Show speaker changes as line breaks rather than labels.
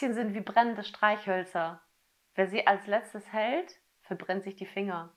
Aktien sind wie brennende Streichhölzer. Wer sie als letztes hält, verbrennt sich die Finger.